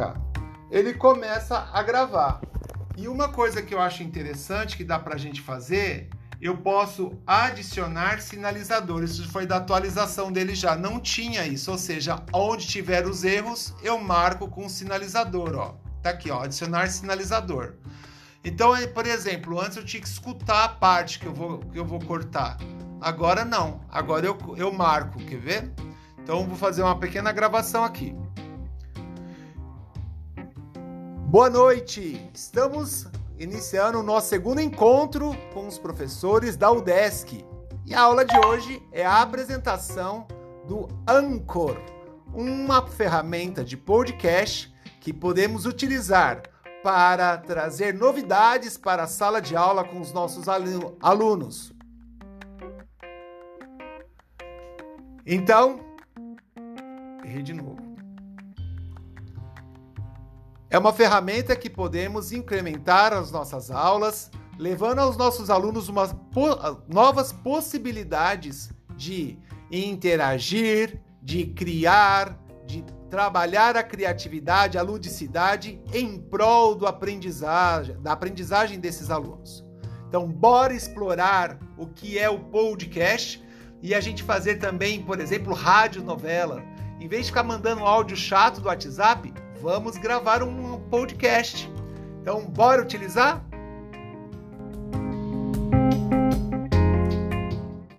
cá. Ele começa a gravar. E uma coisa que eu acho interessante que dá para a gente fazer, eu posso adicionar sinalizadores. Isso foi da atualização dele já. Não tinha isso, ou seja, onde tiver os erros, eu marco com sinalizador, ó. Tá aqui, ó, adicionar sinalizador. Então, por exemplo, antes eu tinha que escutar a parte que eu vou, que eu vou cortar. Agora não. Agora eu, eu marco, quer ver? Então vou fazer uma pequena gravação aqui. Boa noite! Estamos iniciando o nosso segundo encontro com os professores da UDESC. E a aula de hoje é a apresentação do Anchor, uma ferramenta de podcast que podemos utilizar para trazer novidades para a sala de aula com os nossos alunos. Então, errei de novo. É uma ferramenta que podemos incrementar as nossas aulas, levando aos nossos alunos umas po novas possibilidades de interagir, de criar, de trabalhar a criatividade, a ludicidade em prol do aprendizagem, da aprendizagem desses alunos. Então, bora explorar o que é o podcast e a gente fazer também, por exemplo, rádio novela. Em vez de ficar mandando áudio chato do WhatsApp, vamos gravar um podcast. Então, bora utilizar?